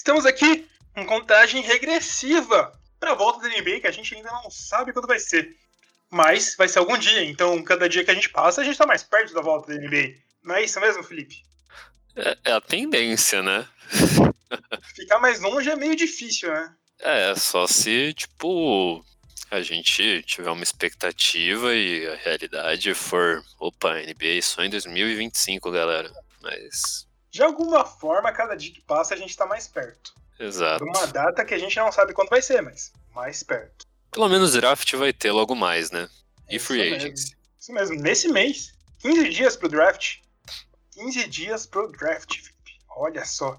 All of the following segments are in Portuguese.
Estamos aqui com contagem regressiva para a volta da NBA, que a gente ainda não sabe quando vai ser. Mas vai ser algum dia, então cada dia que a gente passa, a gente está mais perto da volta da NBA. Não é isso mesmo, Felipe? É, é a tendência, né? Ficar mais longe é meio difícil, né? É, só se, tipo, a gente tiver uma expectativa e a realidade for, opa, NBA só em 2025, galera. Mas. De alguma forma, cada dia que passa, a gente tá mais perto. Exato. Uma data que a gente não sabe quando vai ser, mas mais perto. Pelo menos draft vai ter logo mais, né? E free isso agency. Mesmo. Isso mesmo, nesse mês, 15 dias pro draft. 15 dias pro draft, Felipe. Olha só.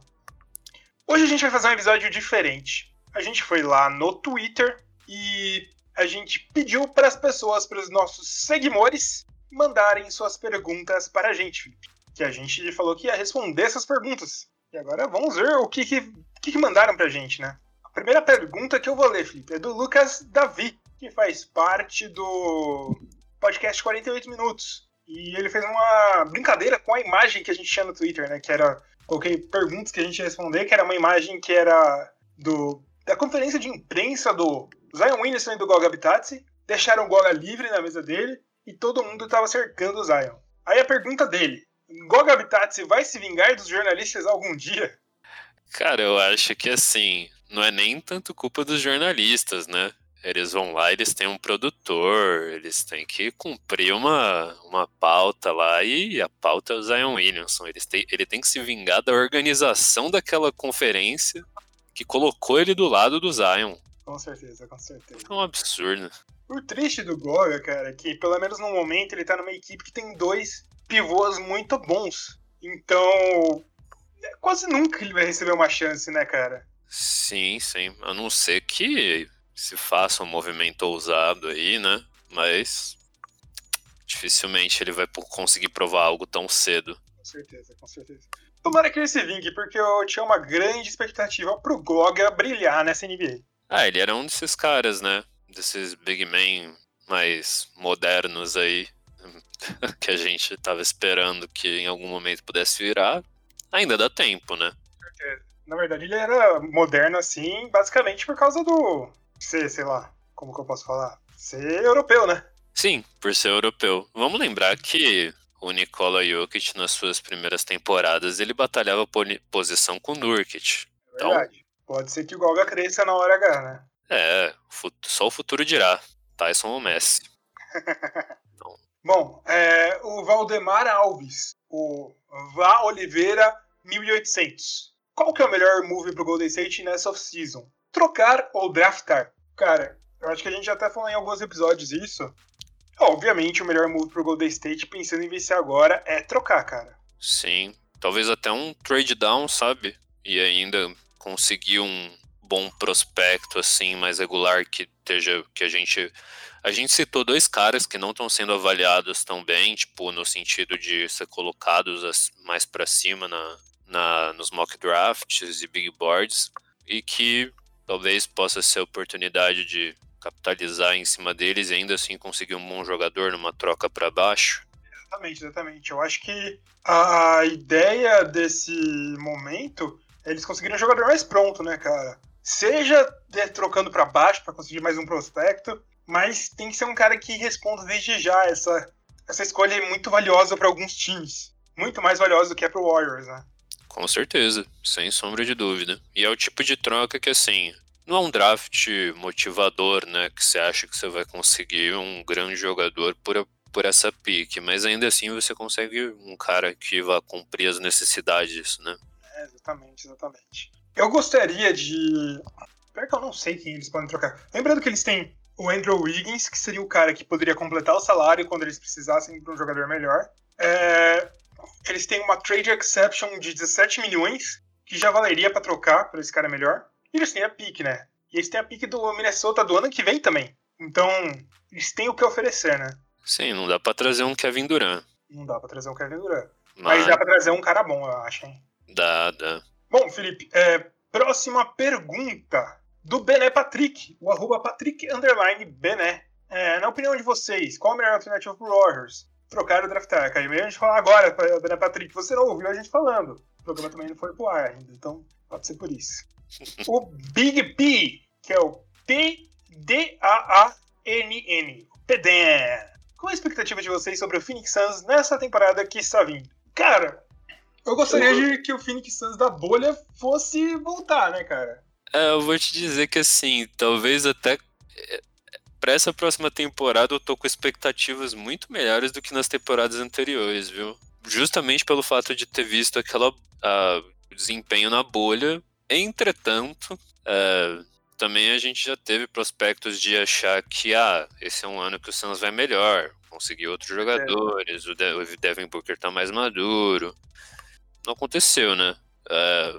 Hoje a gente vai fazer um episódio diferente. A gente foi lá no Twitter e a gente pediu para as pessoas, para os nossos seguidores, mandarem suas perguntas para a gente, Felipe. Que a gente falou que ia responder essas perguntas. E agora vamos ver o que, que, que mandaram pra gente, né? A primeira pergunta que eu vou ler, Felipe, é do Lucas Davi, que faz parte do podcast 48 Minutos. E ele fez uma brincadeira com a imagem que a gente tinha no Twitter, né? Que era. Coloquei perguntas que a gente ia responder, que era uma imagem que era do da conferência de imprensa do Zion Williamson e do Goga Bitadze. Deixaram o Goga livre na mesa dele e todo mundo estava cercando o Zion. Aí a pergunta dele: Goga Bitadze vai se vingar dos jornalistas algum dia? Cara, eu acho que assim, não é nem tanto culpa dos jornalistas, né? Eles vão lá, eles têm um produtor, eles têm que cumprir uma, uma pauta lá, e a pauta é o Zion Williamson. Eles têm, ele tem que se vingar da organização daquela conferência que colocou ele do lado do Zion. Com certeza, com certeza. É um absurdo. O triste do Goga, cara, é que pelo menos no momento ele tá numa equipe que tem dois pivôs muito bons. Então, quase nunca ele vai receber uma chance, né, cara? Sim, sim. A não ser que se faça um movimento ousado aí, né? Mas dificilmente ele vai conseguir provar algo tão cedo. Com certeza, com certeza. Tomara que ele se vingue, porque eu tinha uma grande expectativa pro Goga brilhar nessa NBA. Ah, ele era um desses caras, né? Desses big men mais modernos aí, que a gente tava esperando que em algum momento pudesse virar. Ainda dá tempo, né? Na verdade, ele era moderno assim, basicamente por causa do. ser, sei lá, como que eu posso falar? Ser europeu, né? Sim, por ser europeu. Vamos lembrar que o Nikola Jokic, nas suas primeiras temporadas, ele batalhava por posição com o Nurkic. É verdade. Então, Pode ser que o Golga cresça na hora H, né? É, só o futuro dirá. Tyson ou Messi. então. Bom, é, o Valdemar Alves, o Vá Oliveira 1800. Qual que é o melhor move pro Golden State nessa off-season? Trocar ou draftar? Cara, eu acho que a gente já até falou em alguns episódios isso. Obviamente, o melhor move pro Golden State, pensando em vencer agora, é trocar, cara. Sim. Talvez até um trade down, sabe? E ainda conseguir um bom prospecto, assim, mais regular, que esteja. que a gente. A gente citou dois caras que não estão sendo avaliados tão bem, tipo, no sentido de ser colocados mais para cima na, na, nos mock drafts e big boards, e que talvez possa ser a oportunidade de capitalizar em cima deles e ainda assim conseguir um bom jogador numa troca para baixo. Exatamente, exatamente. Eu acho que a ideia desse momento eles conseguirem um jogador mais pronto, né, cara? Seja trocando para baixo para conseguir mais um prospecto, mas tem que ser um cara que responda desde já. Essa, essa escolha é muito valiosa para alguns times. Muito mais valiosa do que é pro Warriors, né? Com certeza, sem sombra de dúvida. E é o tipo de troca que, assim, não é um draft motivador, né? Que você acha que você vai conseguir um grande jogador por, por essa pique, mas ainda assim você consegue um cara que vá cumprir as necessidades, né? É, exatamente, exatamente. Eu gostaria de. Pior que eu não sei quem eles podem trocar. Lembrando que eles têm o Andrew Wiggins, que seria o cara que poderia completar o salário quando eles precisassem para um jogador melhor. É... Eles têm uma trade exception de 17 milhões, que já valeria para trocar para esse cara melhor. E eles têm a pique, né? E eles têm a pique do Minnesota do ano que vem também. Então, eles têm o que oferecer, né? Sim, não dá para trazer um Kevin Durant. Não dá para trazer um Kevin Durant. Mas, Mas dá para trazer um cara bom, eu acho, hein? Dá, dá. Bom, Felipe, é, próxima pergunta do Bené Patrick, o arroba Patrick underline Bené. É, na opinião de vocês, qual a melhor alternativa pro Warriors? Trocar ou draftar? Caio, a gente falar agora, Bené Patrick, você não ouviu a gente falando. O programa também não foi pro ar ainda, então pode ser por isso. o Big P, que é o P-D-A-A-N-N. PDN. Qual a expectativa de vocês sobre o Phoenix Suns nessa temporada que está vindo? Cara, eu gostaria eu... de que o Phoenix Suns da bolha fosse voltar, né, cara? É, eu vou te dizer que assim, talvez até é, para essa próxima temporada eu tô com expectativas muito melhores do que nas temporadas anteriores, viu? Justamente pelo fato de ter visto aquela desempenho na bolha. Entretanto, é, também a gente já teve prospectos de achar que ah, esse é um ano que o Suns vai melhor, conseguir outros é. jogadores, é. o Devin Booker tá mais maduro. Não aconteceu, né? É,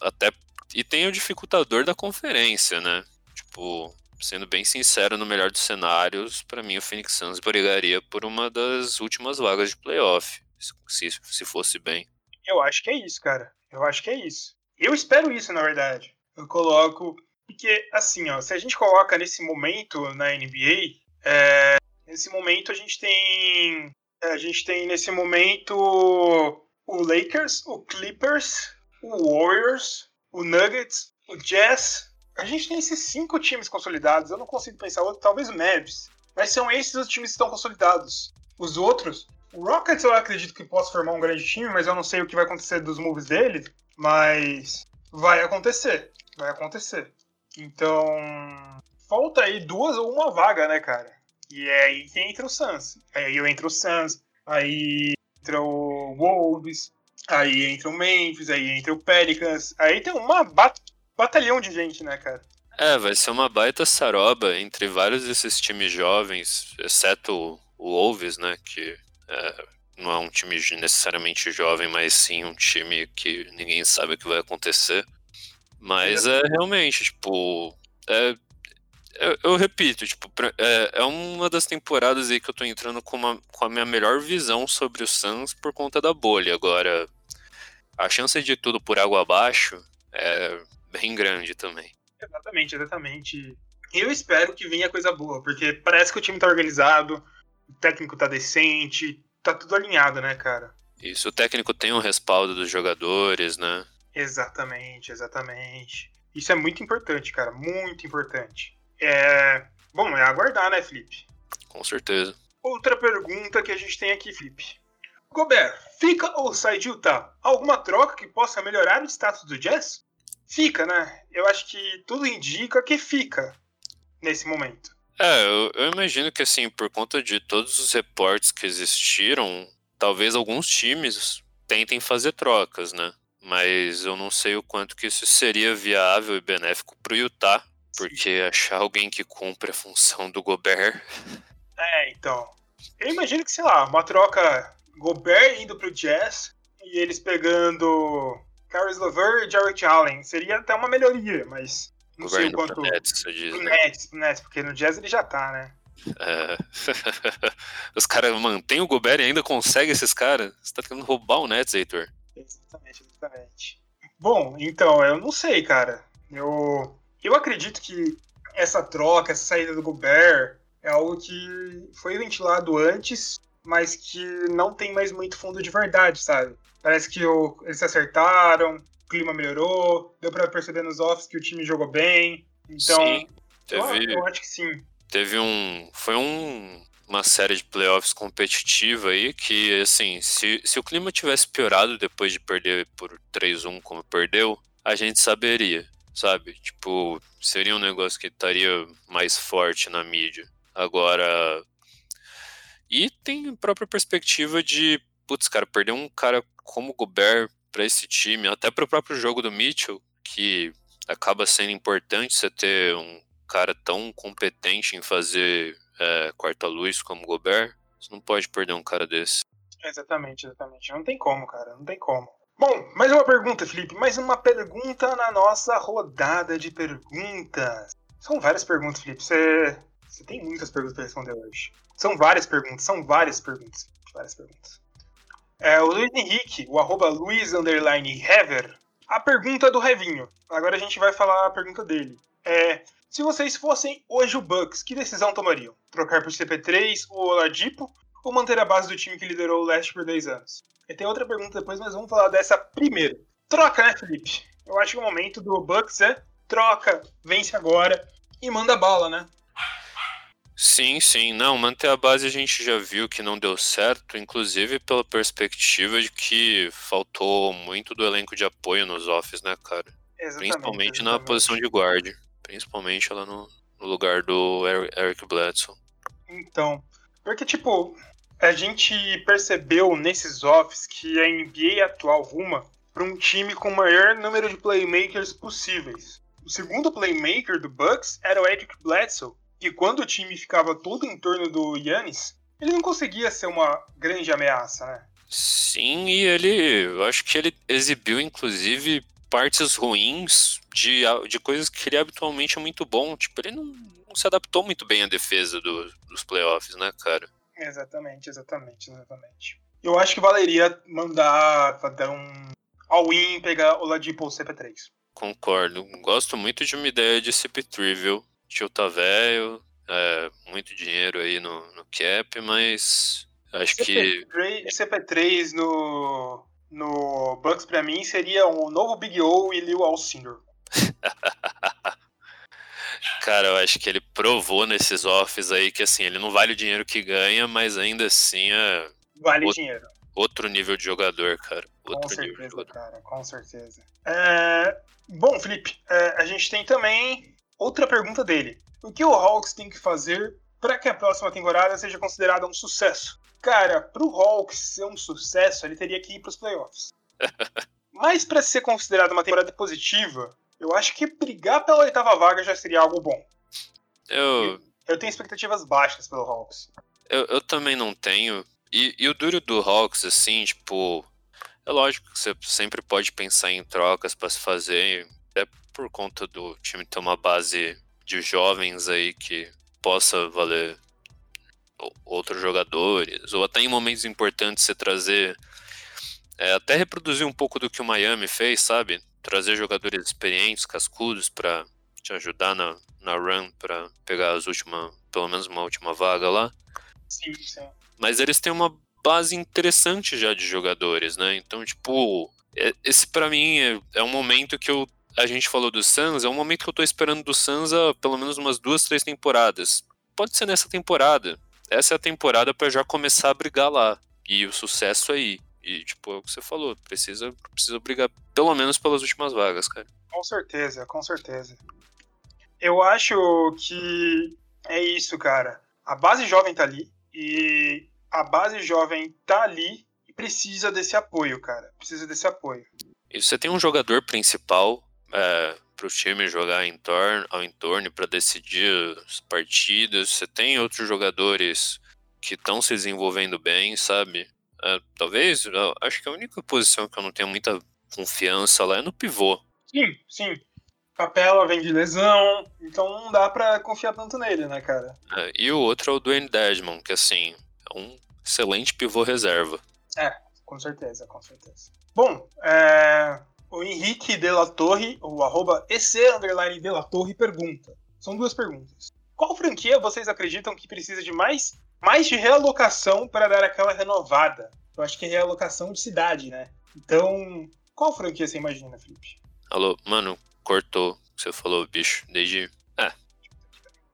até e tem o dificultador da conferência, né? Tipo, sendo bem sincero, no melhor dos cenários, para mim o Phoenix Suns brigaria por uma das últimas vagas de playoff, se, se fosse bem. Eu acho que é isso, cara. Eu acho que é isso. Eu espero isso, na verdade. Eu coloco. Porque, assim, ó, se a gente coloca nesse momento na NBA, é, nesse momento a gente tem. A gente tem nesse momento o Lakers, o Clippers, o Warriors, o Nuggets, o Jazz. A gente tem esses cinco times consolidados. Eu não consigo pensar outro, talvez o Mavs. Mas são esses os times que estão consolidados. Os outros, o Rockets eu acredito que possa formar um grande time, mas eu não sei o que vai acontecer dos moves dele. Mas vai acontecer. Vai acontecer. Então, falta aí duas ou uma vaga, né, cara? E é aí que entra o Suns. Aí entra o Suns, aí entra o Wolves, Aí entra o Memphis, aí entra o Pelicans. Aí tem uma bat batalhão de gente, né, cara? É, vai ser uma baita saroba entre vários desses times jovens, exceto o Wolves, né, que é, não é um time necessariamente jovem, mas sim um time que ninguém sabe o que vai acontecer. Mas é, é realmente, tipo, é, eu, eu, repito, tipo, é, é, uma das temporadas aí que eu tô entrando com, uma, com a minha melhor visão sobre o Suns por conta da bolha. Agora, a chance de tudo por água abaixo é bem grande também. Exatamente, exatamente. Eu espero que venha coisa boa, porque parece que o time tá organizado, o técnico tá decente, tá tudo alinhado, né, cara? Isso, o técnico tem um respaldo dos jogadores, né? Exatamente, exatamente. Isso é muito importante, cara, muito importante. É. Bom, é aguardar, né, Felipe? Com certeza. Outra pergunta que a gente tem aqui, Felipe. Gobert, fica ou sai de Utah? Alguma troca que possa melhorar o status do Jazz? Fica, né? Eu acho que tudo indica que fica nesse momento. É, eu, eu, imagino que assim, por conta de todos os reportes que existiram, talvez alguns times tentem fazer trocas, né? Mas eu não sei o quanto que isso seria viável e benéfico pro Utah, porque achar alguém que cumpre a função do Gobert. É, então. Eu imagino que, sei lá, uma troca Gobert indo pro Jazz e eles pegando Caris LeVert e Jarrett Allen. Seria até uma melhoria, mas não Gobert sei o quanto. Pro Nets, você diz, pro né? Nets, pro Nets, porque no Jazz ele já tá, né? É. Os caras mantêm o Gobert e ainda conseguem esses caras. Você tá tentando roubar o Nets, Heitor. Exatamente, exatamente. Bom, então, eu não sei, cara. Eu, eu acredito que essa troca, essa saída do Gobert é algo que foi ventilado antes mas que não tem mais muito fundo de verdade, sabe? Parece que o, eles se acertaram, o clima melhorou, deu para perceber nos offs que o time jogou bem. Então, sim, teve, eu, eu acho que sim. Teve um. Foi um, uma série de playoffs competitiva aí que, assim, se, se o clima tivesse piorado depois de perder por 3-1 como perdeu, a gente saberia, sabe? Tipo, seria um negócio que estaria mais forte na mídia. Agora, e tem a própria perspectiva de, putz, cara, perder um cara como Gobert para esse time, até para o próprio jogo do Mitchell, que acaba sendo importante você ter um cara tão competente em fazer é, quarta-luz como Gobert. Você não pode perder um cara desse. Exatamente, exatamente. Não tem como, cara, não tem como. Bom, mais uma pergunta, Felipe. Mais uma pergunta na nossa rodada de perguntas. São várias perguntas, Felipe. Você, você tem muitas perguntas para responder hoje. São várias perguntas, são várias perguntas. Várias perguntas. É, o Luiz Henrique, o arroba Luiz Hever, a pergunta do Revinho. Agora a gente vai falar a pergunta dele. É, se vocês fossem hoje o Bucks, que decisão tomariam? Trocar por CP3 ou Oladipo? Ou manter a base do time que liderou o leste por 10 anos? E tem outra pergunta depois, mas vamos falar dessa primeiro. troca, né, Felipe? Eu acho que o momento do Bucks é troca, vence agora e manda bala, né? Sim, sim. Não, manter a base a gente já viu que não deu certo, inclusive pela perspectiva de que faltou muito do elenco de apoio nos offs, né, cara? Exatamente, Principalmente exatamente. na posição de guard. Principalmente lá no, no lugar do Eric Bledsoe. Então, porque, tipo, a gente percebeu nesses offs que a NBA atual ruma para um time com o maior número de playmakers possíveis. O segundo playmaker do Bucks era o Eric Bledsoe, que quando o time ficava todo em torno do Yannis, ele não conseguia ser uma grande ameaça, né? Sim, e ele, eu acho que ele exibiu inclusive partes ruins de, de coisas que ele habitualmente é muito bom. Tipo, ele não, não se adaptou muito bem à defesa do, dos playoffs, né, cara? Exatamente, exatamente, exatamente. Eu acho que valeria mandar dar um all-in pegar o Ladipo CP3. Concordo. Gosto muito de uma ideia de CP3, viu? tio tá velho, é, muito dinheiro aí no, no cap, mas acho CP3, que. CP3 no, no Bucks pra mim seria o novo Big O e Lil Alcindor. Cara, eu acho que ele provou nesses offs aí que assim, ele não vale o dinheiro que ganha, mas ainda assim é. Vale outro, dinheiro. Outro nível de jogador, cara. Outro com certeza, cara, com certeza. É... Bom, Felipe, é, a gente tem também Outra pergunta dele: O que o Hawks tem que fazer para que a próxima temporada seja considerada um sucesso? Cara, para o Hawks ser um sucesso, ele teria que ir para os playoffs. Mas para ser considerada uma temporada positiva, eu acho que brigar pela oitava vaga já seria algo bom. Eu, eu tenho expectativas baixas pelo Hawks. Eu, eu também não tenho. E, e, o duro do Hawks, assim, tipo. É lógico que você sempre pode pensar em trocas para se fazer por conta do time ter uma base de jovens aí que possa valer outros jogadores, ou até em momentos importantes você trazer. É, até reproduzir um pouco do que o Miami fez, sabe? Trazer jogadores experientes, cascudos, para te ajudar na, na run, para pegar as últimas, pelo menos uma última vaga lá. Sim, sim. Mas eles têm uma base interessante já de jogadores, né? Então, tipo, é, esse para mim é, é um momento que eu a gente falou do Suns, é um momento que eu tô esperando do Suns há pelo menos umas duas, três temporadas. Pode ser nessa temporada. Essa é a temporada para já começar a brigar lá. E o sucesso aí. E, tipo, é o que você falou, precisa, precisa brigar pelo menos pelas últimas vagas, cara. Com certeza, com certeza. Eu acho que é isso, cara. A base jovem tá ali. E a base jovem tá ali e precisa desse apoio, cara. Precisa desse apoio. E você tem um jogador principal é, para o time jogar em torno, ao entorno para decidir as partidas. Você tem outros jogadores que estão se desenvolvendo bem, sabe? É, talvez, acho que a única posição que eu não tenho muita confiança lá é no pivô. Sim, sim. Capela vem de lesão, então não dá para confiar tanto nele, né, cara? É, e o outro é o Dwayne Desmond, que assim, é um excelente pivô reserva. É, com certeza, com certeza. Bom, é o Henrique de la Torre, o arroba EC underline de la Torre, pergunta. São duas perguntas. Qual franquia vocês acreditam que precisa de mais, mais de realocação para dar aquela renovada? Eu acho que é realocação de cidade, né? Então, qual franquia você imagina, Felipe? Alô, mano, cortou. Você falou, bicho, desde. É.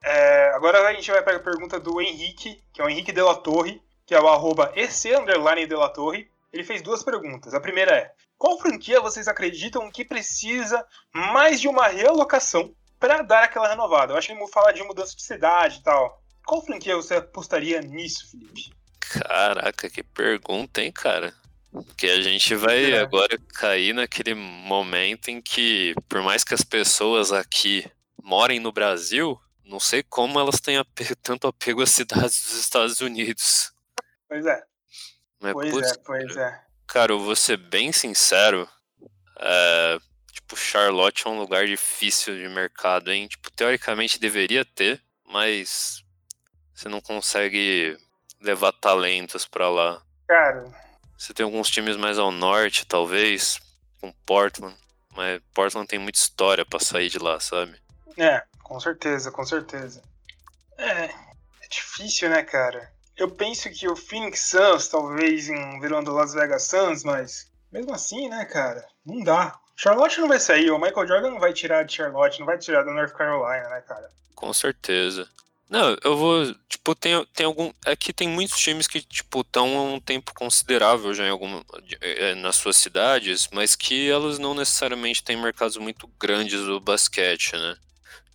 é. Agora a gente vai para a pergunta do Henrique, que é o Henrique de la Torre, que é o arroba EC underline de la Torre. Ele fez duas perguntas. A primeira é: qual franquia vocês acreditam que precisa mais de uma realocação para dar aquela renovada? Eu acho que vamos falar de mudança de cidade e tal. Qual franquia você apostaria nisso, Felipe? Caraca, que pergunta, hein, cara? Que a gente vai agora cair naquele momento em que, por mais que as pessoas aqui morem no Brasil, não sei como elas têm apego, tanto apego às cidades dos Estados Unidos. Pois é. Mas, pois putz, é, pois é. Cara, eu vou ser bem sincero. É, tipo, Charlotte é um lugar difícil de mercado, hein? Tipo, teoricamente deveria ter, mas você não consegue levar talentos para lá. Cara. Você tem alguns times mais ao norte, talvez, com Portland, mas Portland tem muita história para sair de lá, sabe? É, com certeza, com certeza. É, é difícil, né, cara? Eu penso que o Phoenix Suns, talvez em virando Las Vegas Suns, mas mesmo assim, né, cara, não dá. Charlotte não vai sair, o Michael Jordan não vai tirar de Charlotte, não vai tirar da North Carolina, né, cara? Com certeza. Não, eu vou. Tipo, tem, tem algum. Aqui é tem muitos times que, tipo, estão há um tempo considerável já em alguma. É, nas suas cidades, mas que elas não necessariamente têm mercados muito grandes do basquete, né?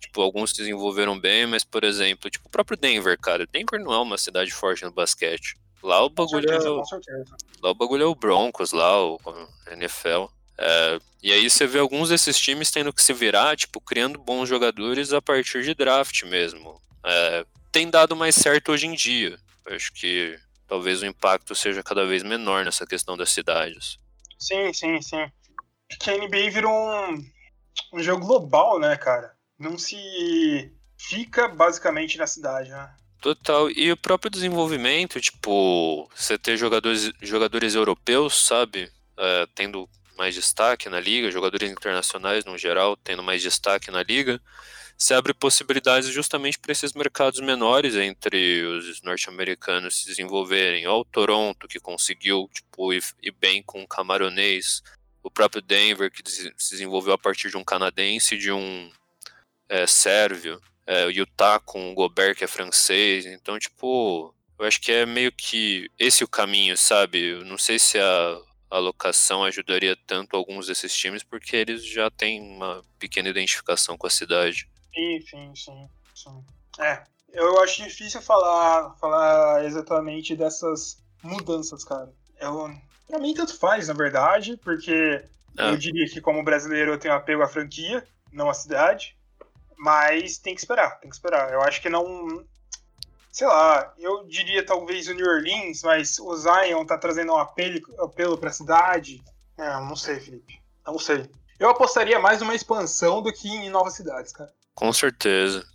Tipo, alguns se desenvolveram bem, mas, por exemplo, tipo, o próprio Denver, cara. Denver não é uma cidade forte no basquete. Lá o bagulho certeza, é. O, lá o bagulho é o Broncos, lá, o, o NFL. É, e aí você vê alguns desses times tendo que se virar, tipo, criando bons jogadores a partir de draft mesmo. É, tem dado mais certo hoje em dia. Acho que talvez o impacto seja cada vez menor nessa questão das cidades. Sim, sim, sim. Que a NBA virou um, um jogo global, né, cara? Não se fica basicamente na cidade, né? Total. E o próprio desenvolvimento, tipo, você ter jogadores, jogadores europeus, sabe? É, tendo mais destaque na liga, jogadores internacionais no geral tendo mais destaque na liga, se abre possibilidades justamente para esses mercados menores entre os norte-americanos se desenvolverem. Olha o Toronto, que conseguiu tipo, ir, ir bem com o camaronês, o próprio Denver, que se desenvolveu a partir de um canadense e de um é, sérvio, é, o Utah com o Gobert, que é francês. Então, tipo, eu acho que é meio que esse o caminho, sabe? Eu não sei se a alocação ajudaria tanto alguns desses times, porque eles já têm uma pequena identificação com a cidade. Sim, sim, sim. sim. É, eu acho difícil falar, falar exatamente dessas mudanças, cara. Eu, pra mim, tanto faz, na verdade, porque é. eu diria que, como brasileiro, eu tenho apego à franquia, não à cidade. Mas tem que esperar, tem que esperar. Eu acho que não, sei lá, eu diria talvez o New Orleans, mas o Zion tá trazendo um apelo, apelo pra cidade. É, não sei, Felipe. Não sei. Eu apostaria mais numa expansão do que em novas cidades, cara. Com certeza.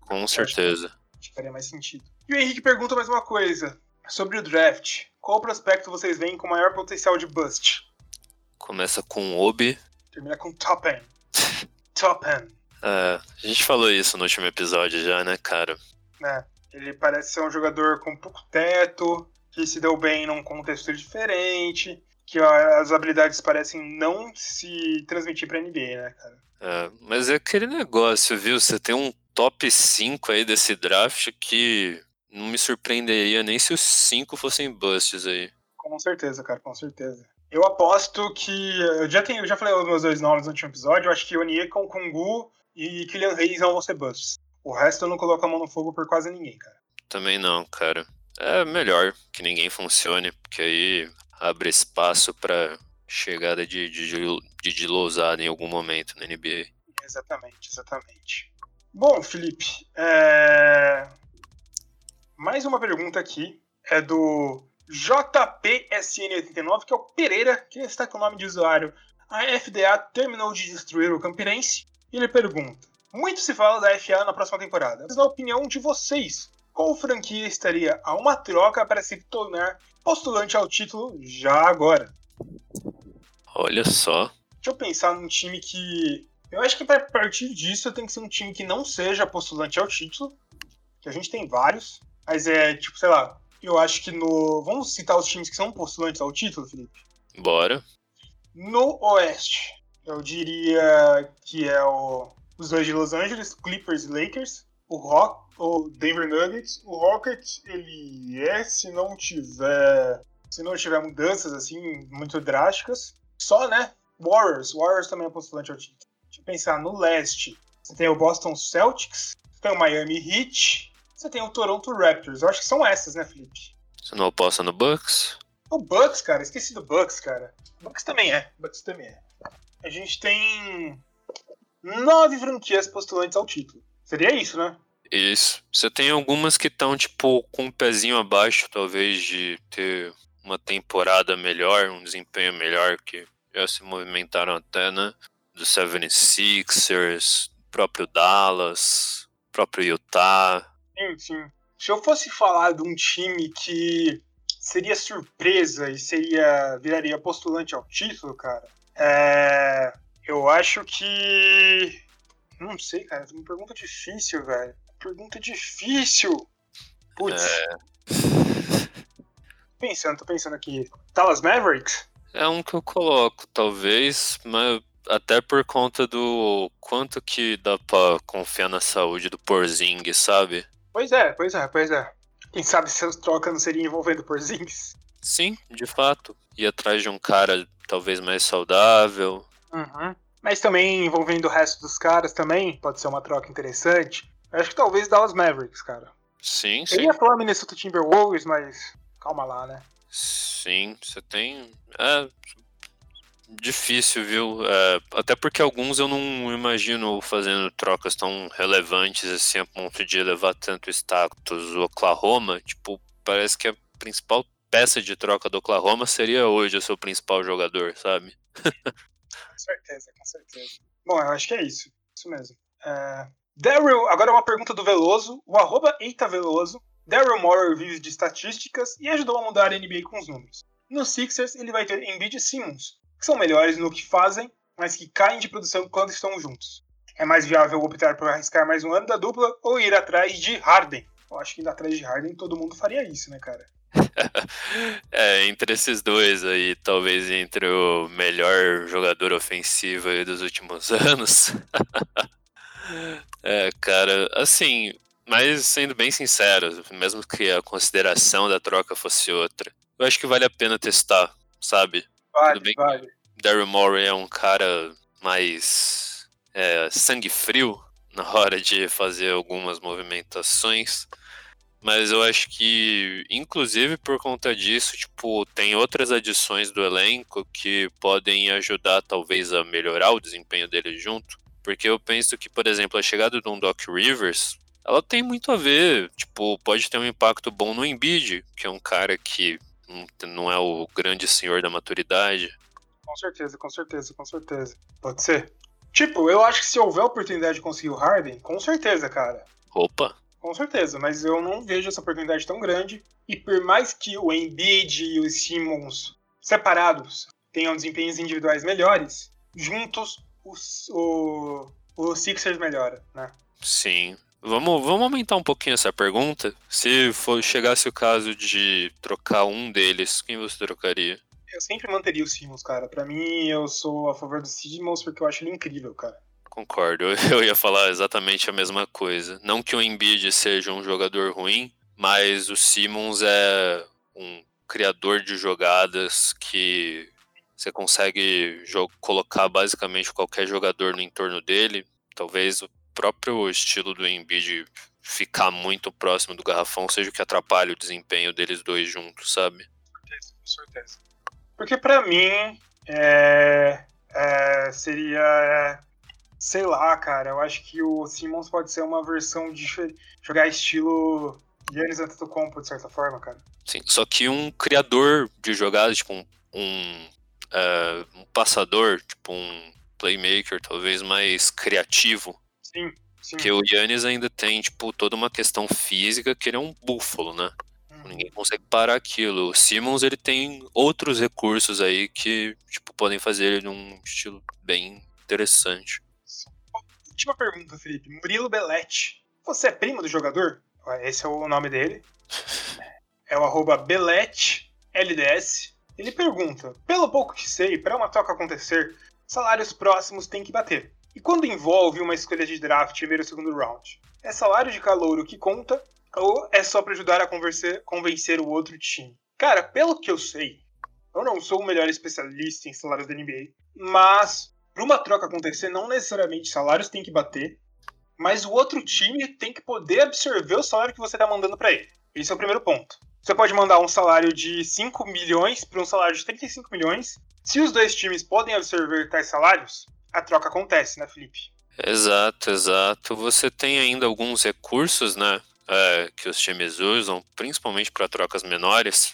Com certeza. Acho que faria mais sentido. E o Henrique pergunta mais uma coisa. Sobre o draft. Qual prospecto vocês veem com maior potencial de bust? Começa com Obi. Termina com Topen. Topen. É, a gente falou isso no último episódio já, né, cara? É. Ele parece ser um jogador com pouco teto, que se deu bem num contexto diferente, que as habilidades parecem não se transmitir pra NBA, né, cara? É, mas é aquele negócio, viu? Você tem um top 5 aí desse draft que não me surpreenderia nem se os 5 fossem busts aí. Com certeza, cara, com certeza. Eu aposto que. Eu já, tenho, eu já falei os meus dois nomes no último episódio. Eu acho que Onyeka, Kungu e Kylian Reis não vão ser busts. O resto eu não coloco a mão no fogo por quase ninguém, cara. Também não, cara. É melhor que ninguém funcione, porque aí abre espaço para chegada de, de, de, lousada em algum momento na NBA. Exatamente, exatamente. Bom, Felipe, é... mais uma pergunta aqui é do JPSN89, que é o Pereira, que está com o nome de usuário. A FDA terminou de destruir o Campirense e ele pergunta: muito se fala da FA na próxima temporada. Mas na opinião de vocês, qual franquia estaria a uma troca para se tornar postulante ao título já agora? Olha só. Deixa eu pensar num time que. Eu acho que para partir disso tem que ser um time que não seja postulante ao título. Que a gente tem vários. Mas é, tipo, sei lá. Eu acho que no. Vamos citar os times que são postulantes ao título, Felipe? Bora. No Oeste, eu diria que é o os dois de Los Angeles, Clippers e Lakers. O Rock, o Denver Nuggets. O Rockets, ele é, se não tiver. Se não tiver mudanças assim muito drásticas. Só, né? Warriors. Warriors também é postulante ao título. Deixa eu pensar, no leste. Você tem o Boston Celtics, você tem o Miami Heat, você tem o Toronto Raptors. Eu acho que são essas, né, Felipe? Você não aposta no Bucks? O Bucks, cara, esqueci do Bucks, cara. Bucks também é. Bucks também é. A gente tem nove franquias postulantes ao título. Seria isso, né? Isso. Você tem algumas que estão, tipo, com um pezinho abaixo, talvez, de ter uma temporada melhor, um desempenho melhor, que já se movimentaram até, né? Do 76ers, próprio Dallas, próprio Utah. Sim. Se eu fosse falar de um time que seria surpresa e seria viraria postulante ao título, cara, é... Eu acho que. Não sei, cara. Uma pergunta difícil, velho. Pergunta difícil. Putz. É... Pensando, tô pensando aqui. Dallas Mavericks? É um que eu coloco, talvez, mas até por conta do quanto que dá pra confiar na saúde do Porzing, sabe? Pois é, pois é, pois é. Quem sabe se as trocas não seriam envolvendo Porzingis? Sim, de fato. Ir atrás de um cara talvez mais saudável. Uhum. Mas também envolvendo o resto dos caras também, pode ser uma troca interessante. Eu acho que talvez Dallas Mavericks, cara. Sim, Eu sim. ia falar Minnesota Timberwolves, mas calma lá, né? Sim, você tem. É. Difícil, viu? É, até porque alguns eu não imagino fazendo trocas tão relevantes assim a ponto de elevar tanto status. O Oklahoma, tipo, parece que a principal peça de troca do Oklahoma seria hoje o seu principal jogador, sabe? Com certeza, com certeza. Bom, eu acho que é isso. Isso mesmo. É... Daryl, agora uma pergunta do Veloso. O arroba Eita Veloso. Daryl Morey vive de estatísticas e ajudou a mudar a NBA com os números. No Sixers, ele vai ter Embiid e Simmons, que são melhores no que fazem, mas que caem de produção quando estão juntos. É mais viável optar por arriscar mais um ano da dupla ou ir atrás de Harden? Eu acho que ir atrás de Harden todo mundo faria isso, né, cara? é, entre esses dois aí, talvez entre o melhor jogador ofensivo dos últimos anos. É, cara, assim, mas sendo bem sincero, mesmo que a consideração da troca fosse outra, eu acho que vale a pena testar, sabe? Vale, Tudo bem vale. Daryl Morey é um cara mais é, sangue frio na hora de fazer algumas movimentações. Mas eu acho que, inclusive por conta disso, tipo, tem outras adições do elenco que podem ajudar talvez a melhorar o desempenho dele junto. Porque eu penso que, por exemplo, a chegada de um Doc Rivers, ela tem muito a ver, tipo, pode ter um impacto bom no Embiid, que é um cara que não é o grande senhor da maturidade. Com certeza, com certeza, com certeza. Pode ser. Tipo, eu acho que se houver oportunidade de conseguir o Harden, com certeza, cara. Opa, Com certeza, mas eu não vejo essa oportunidade tão grande. E por mais que o Embiid e o Simmons separados tenham desempenhos individuais melhores, juntos os, o, o Sixers melhora, né? Sim. Vamos, vamos aumentar um pouquinho essa pergunta. Se for, chegasse o caso de trocar um deles, quem você trocaria? Eu sempre manteria o Simmons, cara. Pra mim, eu sou a favor do Simmons porque eu acho ele incrível, cara. Concordo, eu ia falar exatamente a mesma coisa. Não que o Embiid seja um jogador ruim, mas o Simmons é um criador de jogadas que você consegue colocar basicamente qualquer jogador no entorno dele. Talvez o próprio estilo do Embiid ficar muito próximo do garrafão seja o que atrapalha o desempenho deles dois juntos, sabe? Com certeza, com certeza. Porque pra mim, é, é, seria. É, sei lá, cara. Eu acho que o Simmons pode ser uma versão de jogar estilo Giannis Antetokounmpo, de certa forma, cara. Sim, só que um criador de jogadas, tipo um, um, uh, um passador, tipo um playmaker, talvez mais criativo. Sim, sim. Porque o Yannis ainda tem, tipo, toda uma questão física que ele é um búfalo, né? Uhum. Ninguém consegue parar aquilo. O Simmons, ele tem outros recursos aí que, tipo, podem fazer ele num estilo bem interessante. Última pergunta, Felipe. Murilo Belletti. Você é primo do jogador? Esse é o nome dele. É o arroba Belete LDS. Ele pergunta: pelo pouco que sei, para uma troca acontecer, salários próximos têm que bater. E quando envolve uma escolha de draft primeiro ou segundo round? É salário de calouro que conta ou é só para ajudar a convencer, convencer o outro time? Cara, pelo que eu sei, eu não sou o melhor especialista em salários da NBA, mas para uma troca acontecer, não necessariamente salários têm que bater, mas o outro time tem que poder absorver o salário que você está mandando para ele. Esse é o primeiro ponto. Você pode mandar um salário de 5 milhões para um salário de 35 milhões. Se os dois times podem absorver tais salários, a troca acontece, né, Felipe? Exato, exato. Você tem ainda alguns recursos, né, é, que os times usam, principalmente para trocas menores,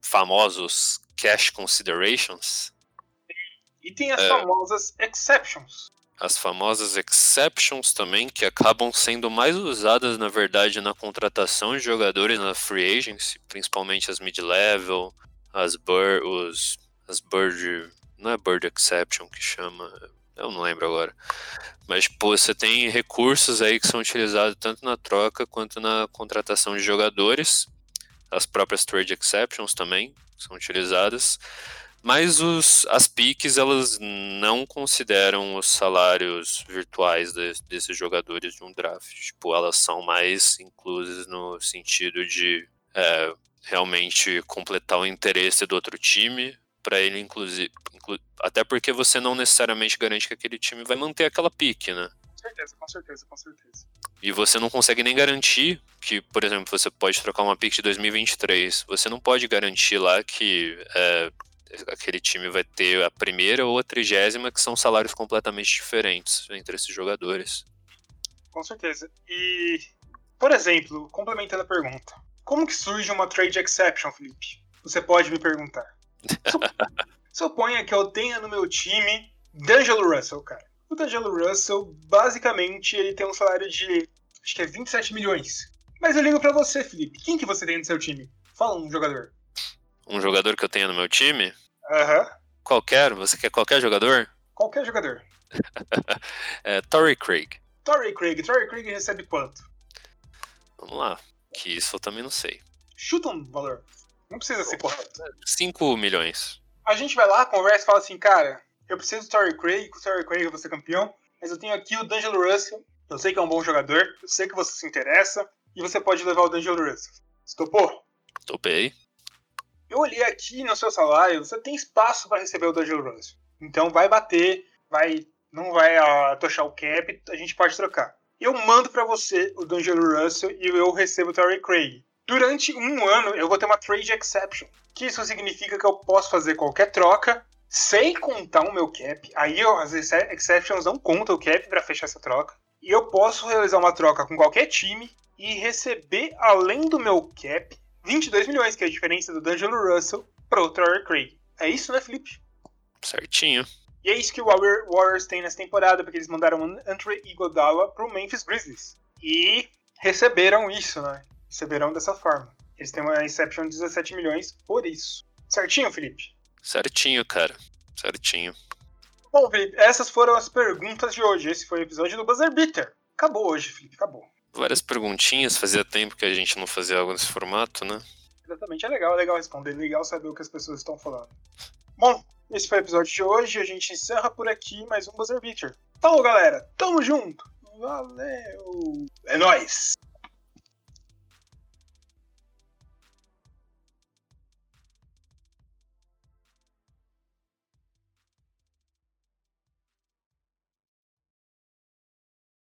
famosos cash considerations. E tem as é, famosas exceptions. As famosas exceptions também, que acabam sendo mais usadas, na verdade, na contratação de jogadores na free agency, principalmente as mid-level, as bird, os, as bird, não é bird exception que chama, eu não lembro agora. Mas, pô, você tem recursos aí que são utilizados tanto na troca quanto na contratação de jogadores. As próprias trade exceptions também são utilizadas. Mas os, as piques, elas não consideram os salários virtuais de, desses jogadores de um draft. Tipo, elas são mais inclusas no sentido de é, realmente completar o interesse do outro time para ele, inclusive. Inclu, até porque você não necessariamente garante que aquele time vai manter aquela pique, né? Com certeza, com certeza, com certeza. E você não consegue nem garantir que, por exemplo, você pode trocar uma pick de 2023. Você não pode garantir lá que é, aquele time vai ter a primeira ou a trigésima, que são salários completamente diferentes entre esses jogadores. Com certeza. E, por exemplo, complementando a pergunta, como que surge uma trade exception, Felipe? Você pode me perguntar. Suponha que eu tenha no meu time D'Angelo Russell, cara. O D'Angelo Russell, basicamente, ele tem um salário de, acho que é 27 milhões. Mas eu ligo para você, Felipe. Quem que você tem no seu time? Fala um jogador. Um jogador que eu tenho no meu time? Aham. Qualquer? Você quer qualquer jogador? Qualquer jogador. é, Torrey Craig. Torrey Craig. Torrey Craig recebe quanto? Vamos lá. Que isso eu também não sei. Chuta um valor. Não precisa ser correto. 5 milhões. A gente vai lá, conversa e fala assim, cara, eu preciso do Torrey Craig, com o Torrey Craig eu vou ser campeão, mas eu tenho aqui o D'Angelo Russell, eu sei que é um bom jogador, eu sei que você se interessa, e você pode levar o D'Angelo Russell. Você topou? Topei. Eu olhei aqui no seu salário, você tem espaço para receber o D'Angelo Russell. Então vai bater, vai, não vai uh, tochar o cap, a gente pode trocar. Eu mando para você o D'Angelo Russell e eu recebo o Torrey Craig. Durante um ano eu vou ter uma trade exception, que isso significa que eu posso fazer qualquer troca sem contar o meu cap. Aí as exceptions não contam o cap para fechar essa troca. E eu posso realizar uma troca com qualquer time e receber, além do meu cap, 22 milhões, que é a diferença do D'Angelo Russell para o Torrey Craig. É isso, né, Felipe? Certinho. E é isso que o Warriors tem nessa temporada, porque eles mandaram Andre Iguodala para o Memphis Grizzlies. E receberam isso, né? receberão dessa forma. Eles têm uma Inception de 17 milhões por isso. Certinho, Felipe? Certinho, cara. Certinho. Bom, Felipe, essas foram as perguntas de hoje. Esse foi o episódio do Buzzer Beater. Acabou hoje, Felipe, acabou. Várias perguntinhas, fazia tempo que a gente não fazia algo nesse formato, né? Exatamente, é legal, é legal responder, é legal saber o que as pessoas estão falando. Bom, esse foi o episódio de hoje, a gente encerra por aqui mais um Buzzer Beater. Falou, galera, tamo junto! Valeu! É nóis!